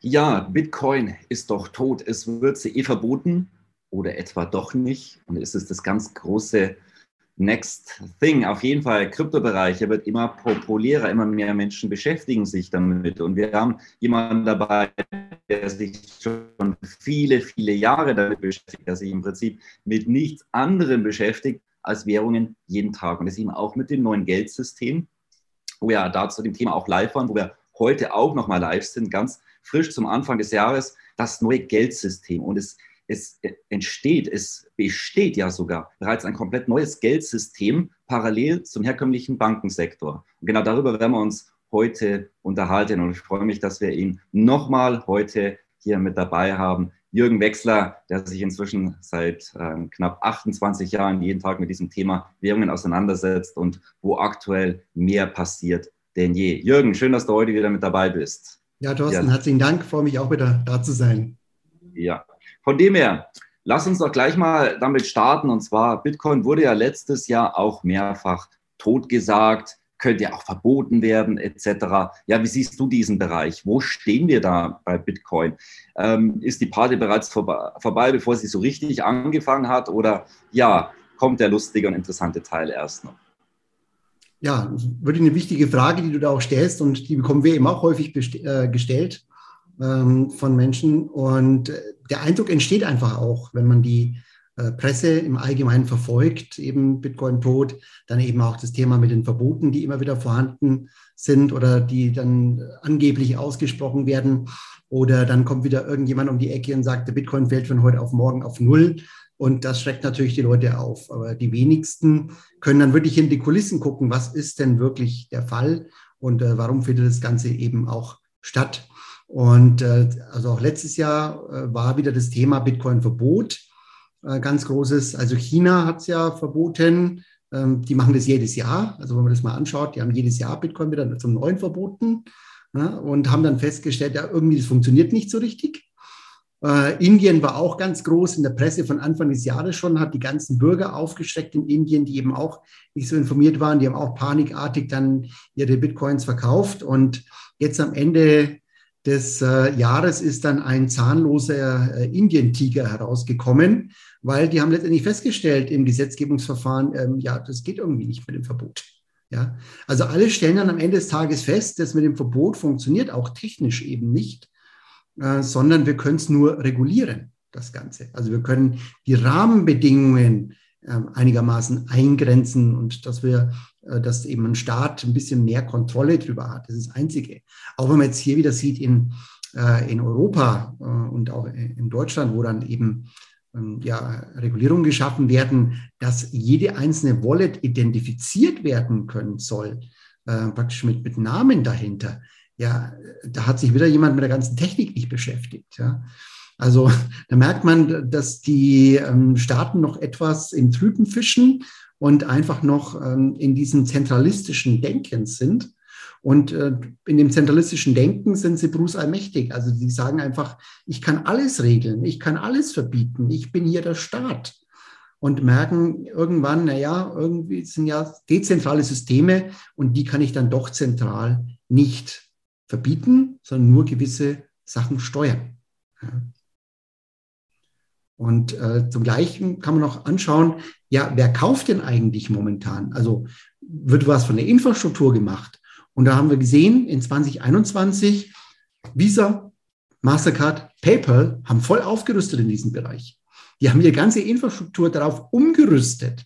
Ja, Bitcoin ist doch tot, es wird sie eh verboten oder etwa doch nicht. Und es ist das ganz große Next Thing. Auf jeden Fall, Kryptobereich, er wird immer populärer, immer mehr Menschen beschäftigen sich damit. Und wir haben jemanden dabei, der sich schon viele, viele Jahre damit beschäftigt, der sich im Prinzip mit nichts anderem beschäftigt als Währungen jeden Tag. Und das eben auch mit dem neuen Geldsystem, wo wir da zu dem Thema auch live waren, wo wir heute auch nochmal live sind, ganz frisch zum Anfang des Jahres das neue Geldsystem. Und es, es entsteht, es besteht ja sogar bereits ein komplett neues Geldsystem parallel zum herkömmlichen Bankensektor. Und genau darüber werden wir uns heute unterhalten. Und ich freue mich, dass wir ihn nochmal heute hier mit dabei haben. Jürgen Wechsler, der sich inzwischen seit äh, knapp 28 Jahren jeden Tag mit diesem Thema Währungen auseinandersetzt und wo aktuell mehr passiert denn je. Jürgen, schön, dass du heute wieder mit dabei bist. Ja, Thorsten, ja. herzlichen Dank. Freue mich auch wieder da zu sein. Ja, von dem her, lass uns doch gleich mal damit starten. Und zwar, Bitcoin wurde ja letztes Jahr auch mehrfach totgesagt, könnte ja auch verboten werden, etc. Ja, wie siehst du diesen Bereich? Wo stehen wir da bei Bitcoin? Ähm, ist die Party bereits vorbei, vorbei, bevor sie so richtig angefangen hat? Oder ja, kommt der lustige und interessante Teil erst noch? Ja, wirklich eine wichtige Frage, die du da auch stellst und die bekommen wir eben auch häufig äh, gestellt ähm, von Menschen. Und äh, der Eindruck entsteht einfach auch, wenn man die äh, Presse im Allgemeinen verfolgt, eben Bitcoin tot, dann eben auch das Thema mit den Verboten, die immer wieder vorhanden sind oder die dann angeblich ausgesprochen werden. Oder dann kommt wieder irgendjemand um die Ecke und sagt, der Bitcoin fällt von heute auf morgen auf Null. Und das schreckt natürlich die Leute auf. Aber die wenigsten können dann wirklich in die Kulissen gucken, was ist denn wirklich der Fall und äh, warum findet das Ganze eben auch statt. Und äh, also auch letztes Jahr äh, war wieder das Thema Bitcoin-Verbot äh, ganz großes. Also China hat es ja verboten. Ähm, die machen das jedes Jahr. Also wenn man das mal anschaut, die haben jedes Jahr Bitcoin wieder zum neuen verboten ja, und haben dann festgestellt, ja, irgendwie das funktioniert nicht so richtig. Äh, Indien war auch ganz groß in der Presse von Anfang des Jahres schon, hat die ganzen Bürger aufgeschreckt in Indien, die eben auch nicht so informiert waren, die haben auch panikartig dann ihre Bitcoins verkauft. Und jetzt am Ende des äh, Jahres ist dann ein zahnloser äh, Indien-Tiger herausgekommen, weil die haben letztendlich festgestellt im Gesetzgebungsverfahren, ähm, ja, das geht irgendwie nicht mit dem Verbot. Ja, also alle stellen dann am Ende des Tages fest, dass mit dem Verbot funktioniert auch technisch eben nicht. Äh, sondern wir können es nur regulieren, das Ganze. Also wir können die Rahmenbedingungen äh, einigermaßen eingrenzen und dass wir, äh, dass eben ein Staat ein bisschen mehr Kontrolle drüber hat. Das ist das Einzige. Auch wenn man jetzt hier wieder sieht in, äh, in Europa und auch in Deutschland, wo dann eben ähm, ja, Regulierungen geschaffen werden, dass jede einzelne Wallet identifiziert werden können soll, praktisch mit, mit Namen dahinter ja, da hat sich wieder jemand mit der ganzen Technik nicht beschäftigt. Ja. Also da merkt man, dass die ähm, Staaten noch etwas im Trüben fischen und einfach noch ähm, in diesem zentralistischen Denken sind. Und äh, in dem zentralistischen Denken sind sie Bruce allmächtig. Also sie sagen einfach, ich kann alles regeln, ich kann alles verbieten, ich bin hier der Staat. Und merken irgendwann, naja, irgendwie sind ja dezentrale Systeme und die kann ich dann doch zentral nicht verbieten, sondern nur gewisse Sachen steuern. Und äh, zum Gleichen kann man noch anschauen, ja, wer kauft denn eigentlich momentan? Also wird was von der Infrastruktur gemacht? Und da haben wir gesehen, in 2021, Visa, Mastercard, PayPal haben voll aufgerüstet in diesem Bereich. Die haben ihre ganze Infrastruktur darauf umgerüstet.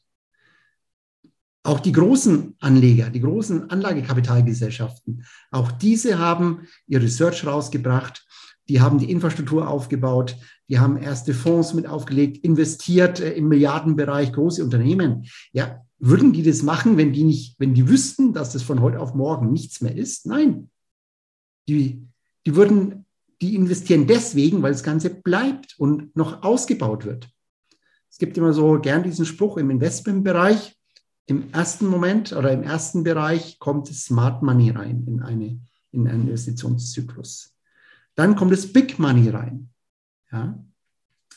Auch die großen Anleger, die großen Anlagekapitalgesellschaften, auch diese haben ihr Research rausgebracht, die haben die Infrastruktur aufgebaut, die haben erste Fonds mit aufgelegt, investiert äh, im Milliardenbereich, große Unternehmen. Ja, würden die das machen, wenn die nicht, wenn die wüssten, dass das von heute auf morgen nichts mehr ist? Nein. Die, die würden die investieren deswegen, weil das Ganze bleibt und noch ausgebaut wird. Es gibt immer so gern diesen Spruch im Investmentbereich. Im ersten Moment oder im ersten Bereich kommt Smart Money rein in, eine, in einen Investitionszyklus. Dann kommt das Big Money rein. Ja?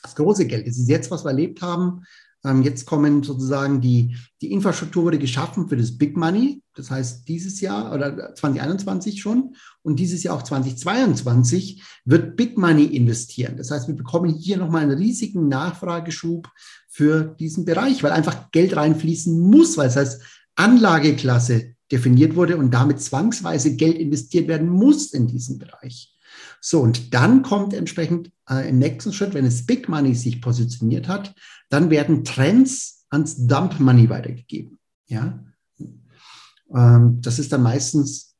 Das große Geld. Das ist jetzt, was wir erlebt haben. Ähm, jetzt kommen sozusagen die, die Infrastruktur wurde geschaffen für das Big Money. Das heißt, dieses Jahr oder 2021 schon und dieses Jahr auch 2022 wird Big Money investieren. Das heißt, wir bekommen hier nochmal einen riesigen Nachfrageschub für diesen Bereich, weil einfach Geld reinfließen muss, weil es heißt Anlageklasse definiert wurde und damit zwangsweise Geld investiert werden muss in diesen Bereich. So, und dann kommt entsprechend äh, im nächsten Schritt, wenn es Big Money sich positioniert hat, dann werden Trends ans Dump Money weitergegeben. Ja? Ähm, das ist dann meistens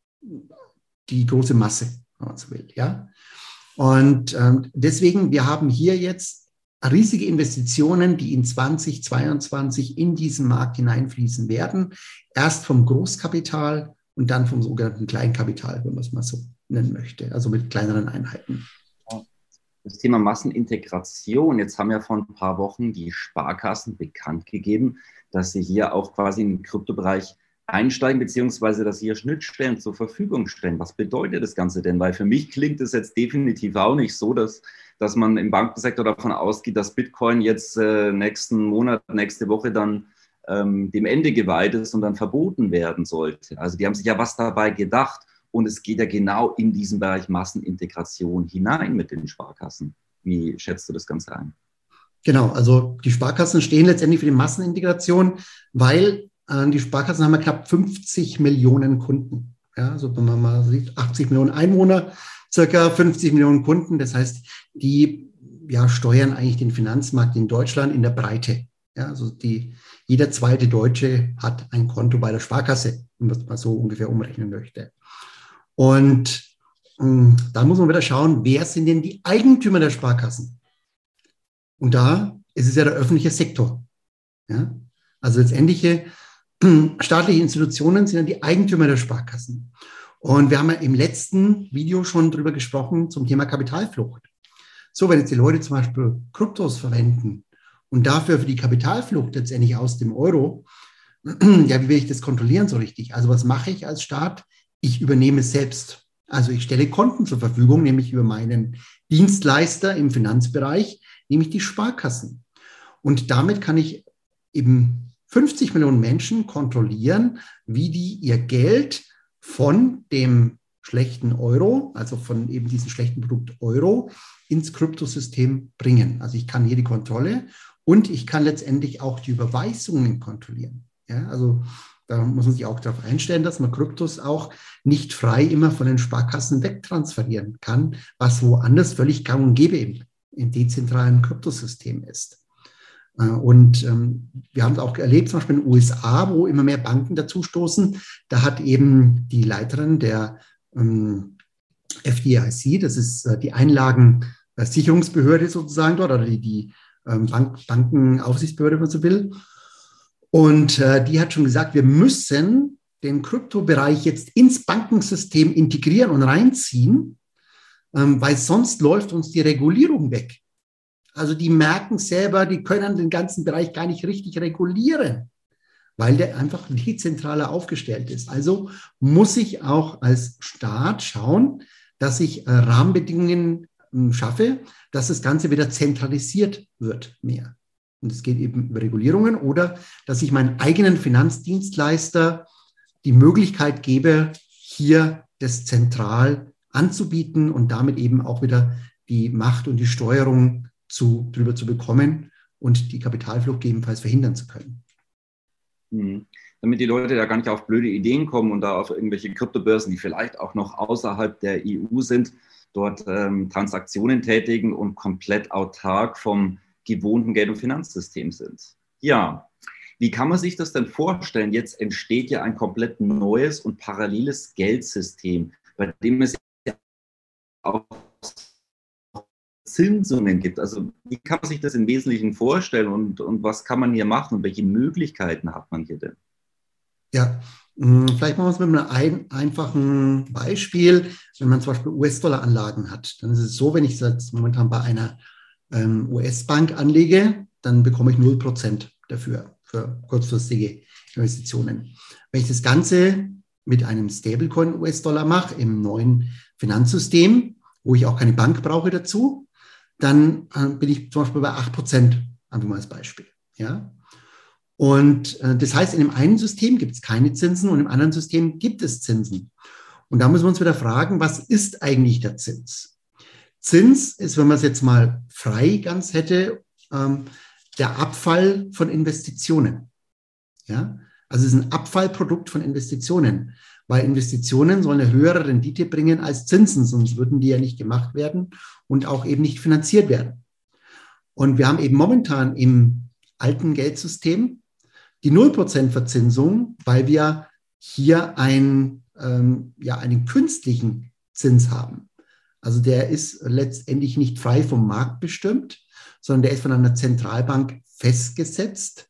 die große Masse, wenn man so will. Ja? Und ähm, deswegen, wir haben hier jetzt riesige Investitionen, die in 2022 in diesen Markt hineinfließen werden. Erst vom Großkapital und dann vom sogenannten Kleinkapital, wenn man es mal so möchte, also mit kleineren Einheiten. Das Thema Massenintegration. Jetzt haben ja vor ein paar Wochen die Sparkassen bekannt gegeben, dass sie hier auch quasi im Kryptobereich einsteigen, beziehungsweise dass sie hier Schnittstellen zur Verfügung stellen. Was bedeutet das Ganze denn? Weil für mich klingt es jetzt definitiv auch nicht so, dass, dass man im Bankensektor davon ausgeht, dass Bitcoin jetzt äh, nächsten Monat, nächste Woche dann ähm, dem Ende geweiht ist und dann verboten werden sollte. Also die haben sich ja was dabei gedacht. Und es geht ja genau in diesen Bereich Massenintegration hinein mit den Sparkassen. Wie schätzt du das Ganze ein? Genau, also die Sparkassen stehen letztendlich für die Massenintegration, weil äh, die Sparkassen haben ja knapp 50 Millionen Kunden. Ja, also wenn man mal sieht, 80 Millionen Einwohner, circa 50 Millionen Kunden. Das heißt, die ja, steuern eigentlich den Finanzmarkt in Deutschland in der Breite. Ja, also die, jeder zweite Deutsche hat ein Konto bei der Sparkasse, wenn man es mal so ungefähr umrechnen möchte. Und ähm, da muss man wieder schauen, wer sind denn die Eigentümer der Sparkassen? Und da ist es ja der öffentliche Sektor. Ja? Also letztendliche staatliche Institutionen sind ja die Eigentümer der Sparkassen. Und wir haben ja im letzten Video schon drüber gesprochen zum Thema Kapitalflucht. So, wenn jetzt die Leute zum Beispiel Kryptos verwenden und dafür für die Kapitalflucht letztendlich aus dem Euro, ja, wie will ich das kontrollieren so richtig? Also was mache ich als Staat? Ich übernehme selbst. Also ich stelle Konten zur Verfügung, nämlich über meinen Dienstleister im Finanzbereich, nämlich die Sparkassen. Und damit kann ich eben 50 Millionen Menschen kontrollieren, wie die ihr Geld von dem schlechten Euro, also von eben diesem schlechten Produkt Euro, ins Kryptosystem bringen. Also ich kann hier die Kontrolle und ich kann letztendlich auch die Überweisungen kontrollieren. Ja, also da muss man sich auch darauf einstellen, dass man Kryptos auch nicht frei immer von den Sparkassen wegtransferieren kann, was woanders völlig gang und gäbe im, im dezentralen Kryptosystem ist. Äh, und ähm, wir haben es auch erlebt, zum Beispiel in den USA, wo immer mehr Banken dazustoßen. Da hat eben die Leiterin der ähm, FDIC, das ist äh, die Einlagensicherungsbehörde sozusagen dort, oder die, die ähm, Bank, Bankenaufsichtsbehörde, wenn man so will, und äh, die hat schon gesagt, wir müssen den Kryptobereich jetzt ins Bankensystem integrieren und reinziehen, ähm, weil sonst läuft uns die Regulierung weg. Also die merken selber, die können den ganzen Bereich gar nicht richtig regulieren, weil der einfach dezentraler aufgestellt ist. Also muss ich auch als Staat schauen, dass ich äh, Rahmenbedingungen äh, schaffe, dass das Ganze wieder zentralisiert wird mehr. Und es geht eben über Regulierungen oder dass ich meinen eigenen Finanzdienstleister die Möglichkeit gebe, hier das zentral anzubieten und damit eben auch wieder die Macht und die Steuerung zu, drüber zu bekommen und die Kapitalflucht gegebenenfalls verhindern zu können. Mhm. Damit die Leute da gar nicht auf blöde Ideen kommen und da auf irgendwelche Kryptobörsen, die vielleicht auch noch außerhalb der EU sind, dort ähm, Transaktionen tätigen und komplett autark vom gewohnten Geld- und Finanzsystem sind. Ja, wie kann man sich das denn vorstellen? Jetzt entsteht ja ein komplett neues und paralleles Geldsystem, bei dem es auch Zinsungen gibt. Also wie kann man sich das im Wesentlichen vorstellen und, und was kann man hier machen und welche Möglichkeiten hat man hier denn? Ja, Hm, vielleicht machen wir es mit einem ein, einfachen Beispiel. Wenn man zum Beispiel US-Dollar-Anlagen hat, dann ist es so, wenn ich jetzt momentan bei einer ähm, US-Bank anlege, dann bekomme ich 0% dafür, für kurzfristige Investitionen. Wenn ich das Ganze mit einem Stablecoin US-Dollar mache, im neuen Finanzsystem, wo ich auch keine Bank brauche dazu, dann äh, bin ich zum Beispiel bei 8%, einfach mal als Beispiel. Ja? Und äh, das heißt, in dem einen System gibt es keine Zinsen und im anderen System gibt es Zinsen. Und da müssen wir uns wieder fragen, was ist eigentlich der Zins? Zins ist, wenn man es jetzt mal frei ganz hätte, ähm, der Abfall von Investitionen. Ja? Also es ist ein Abfallprodukt von Investitionen, weil Investitionen sollen eine höhere Rendite bringen als Zinsen, sonst würden die ja nicht gemacht werden und auch eben nicht finanziert werden. Und wir haben eben momentan im alten Geldsystem die 0% Verzinsung, weil wir hier ein, ähm, ja, einen künstlichen Zins haben. Also der ist letztendlich nicht frei vom Markt bestimmt, sondern der ist von einer Zentralbank festgesetzt.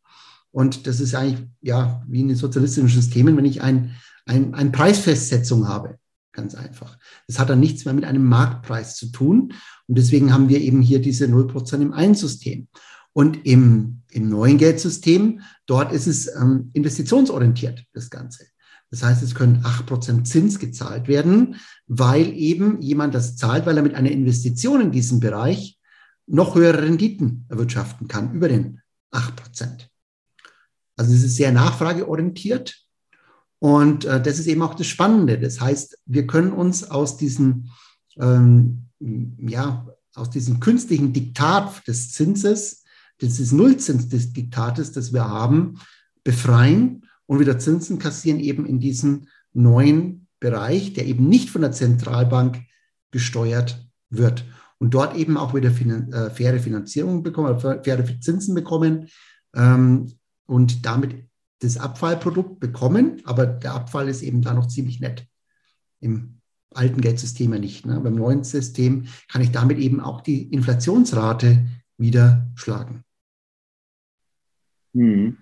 Und das ist eigentlich ja wie in den sozialistischen Systemen, wenn ich ein, ein, eine Preisfestsetzung habe. Ganz einfach. Das hat dann nichts mehr mit einem Marktpreis zu tun. Und deswegen haben wir eben hier diese 0% im Einsystem. Und im, im neuen Geldsystem, dort ist es ähm, investitionsorientiert, das Ganze. Das heißt, es können 8% Zins gezahlt werden, weil eben jemand das zahlt, weil er mit einer Investition in diesem Bereich noch höhere Renditen erwirtschaften kann, über den 8%. Also es ist sehr nachfrageorientiert und äh, das ist eben auch das Spannende. Das heißt, wir können uns aus diesem, ähm, ja, aus diesem künstlichen Diktat des Zinses das ist Nullzins des Diktates, das wir haben, befreien und wieder Zinsen kassieren eben in diesen neuen Bereich, der eben nicht von der Zentralbank gesteuert wird. Und dort eben auch wieder finan äh, faire Finanzierung bekommen, faire Zinsen bekommen ähm, und damit das Abfallprodukt bekommen. Aber der Abfall ist eben da noch ziemlich nett. Im alten Geldsystem ja nicht. Ne? Beim neuen System kann ich damit eben auch die Inflationsrate wieder schlagen. Hm.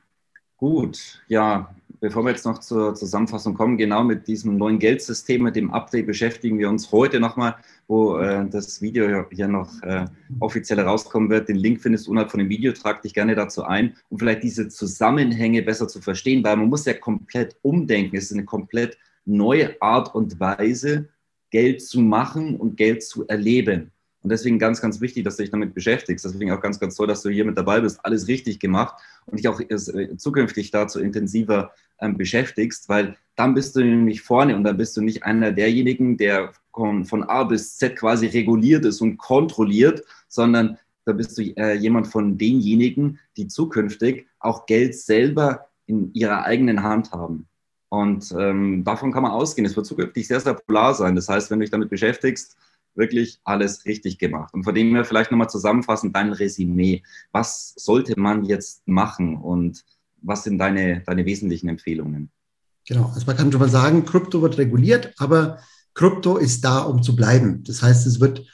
Gut, ja, bevor wir jetzt noch zur Zusammenfassung kommen, genau mit diesem neuen Geldsystem, mit dem Update beschäftigen wir uns heute nochmal, wo äh, das Video hier noch äh, offiziell herauskommen wird. Den Link findest du unterhalb von dem Video, trag dich gerne dazu ein, um vielleicht diese Zusammenhänge besser zu verstehen, weil man muss ja komplett umdenken. Es ist eine komplett neue Art und Weise, Geld zu machen und Geld zu erleben. Und deswegen ganz, ganz wichtig, dass du dich damit beschäftigst. Deswegen auch ganz, ganz toll, dass du hier mit dabei bist. Alles richtig gemacht und dich auch äh, zukünftig dazu intensiver ähm, beschäftigst, weil dann bist du nämlich vorne und dann bist du nicht einer derjenigen, der von A bis Z quasi reguliert ist und kontrolliert, sondern da bist du äh, jemand von denjenigen, die zukünftig auch Geld selber in ihrer eigenen Hand haben. Und ähm, davon kann man ausgehen. Es wird zukünftig sehr, sehr polar sein. Das heißt, wenn du dich damit beschäftigst, wirklich alles richtig gemacht. Und von dem her vielleicht nochmal zusammenfassend dein Resümee. Was sollte man jetzt machen und was sind deine, deine wesentlichen Empfehlungen? Genau, also man kann schon mal sagen, Krypto wird reguliert, aber Krypto ist da, um zu bleiben. Das heißt, es wird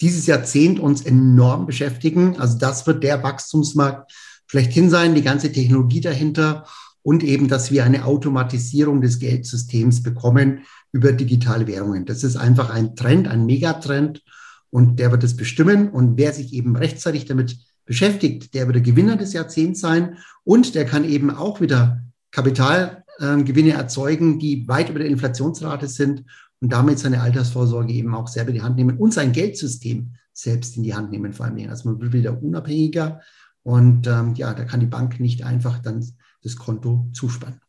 dieses Jahrzehnt uns enorm beschäftigen. Also das wird der Wachstumsmarkt schlechthin sein, die ganze Technologie dahinter und eben, dass wir eine Automatisierung des Geldsystems bekommen über digitale Währungen. Das ist einfach ein Trend, ein Megatrend und der wird es bestimmen. Und wer sich eben rechtzeitig damit beschäftigt, der wird der Gewinner des Jahrzehnts sein und der kann eben auch wieder Kapitalgewinne äh, erzeugen, die weit über der Inflationsrate sind und damit seine Altersvorsorge eben auch selber in die Hand nehmen und sein Geldsystem selbst in die Hand nehmen, vor allem. Also man wird wieder unabhängiger und ähm, ja, da kann die Bank nicht einfach dann das Konto zuspannen.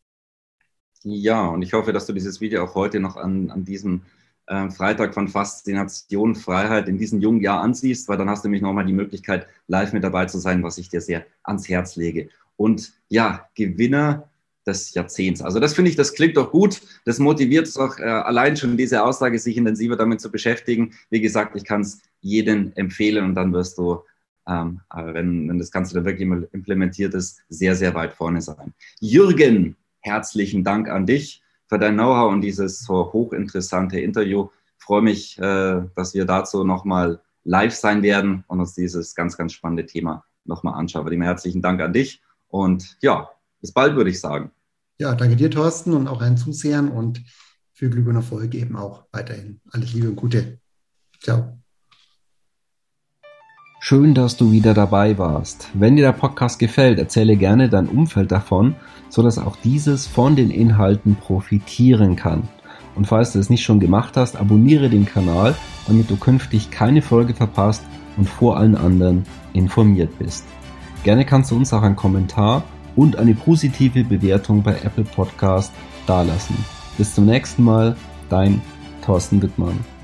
Ja, und ich hoffe, dass du dieses Video auch heute noch an, an diesem äh, Freitag von Faszination, Freiheit in diesem jungen Jahr ansiehst, weil dann hast du nämlich nochmal die Möglichkeit, live mit dabei zu sein, was ich dir sehr ans Herz lege. Und ja, Gewinner des Jahrzehnts. Also das finde ich, das klingt doch gut. Das motiviert es auch äh, allein schon diese Aussage, sich intensiver damit zu beschäftigen. Wie gesagt, ich kann es jedem empfehlen und dann wirst du ähm, wenn, wenn das Ganze dann wirklich implementiert ist, sehr, sehr weit vorne sein. Jürgen, herzlichen Dank an dich für dein Know-how und dieses so hochinteressante Interview. Ich freue mich, äh, dass wir dazu nochmal live sein werden und uns dieses ganz, ganz spannende Thema nochmal anschauen. Von herzlichen Dank an dich und ja, bis bald würde ich sagen. Ja, danke dir, Thorsten, und auch allen Zusehern und viel Glück und Erfolg eben auch weiterhin. Alles Liebe und Gute. Ciao. Schön, dass du wieder dabei warst. Wenn dir der Podcast gefällt, erzähle gerne dein Umfeld davon, sodass auch dieses von den Inhalten profitieren kann. Und falls du es nicht schon gemacht hast, abonniere den Kanal, damit du künftig keine Folge verpasst und vor allen anderen informiert bist. Gerne kannst du uns auch einen Kommentar und eine positive Bewertung bei Apple Podcast dalassen. Bis zum nächsten Mal, dein Thorsten Wittmann.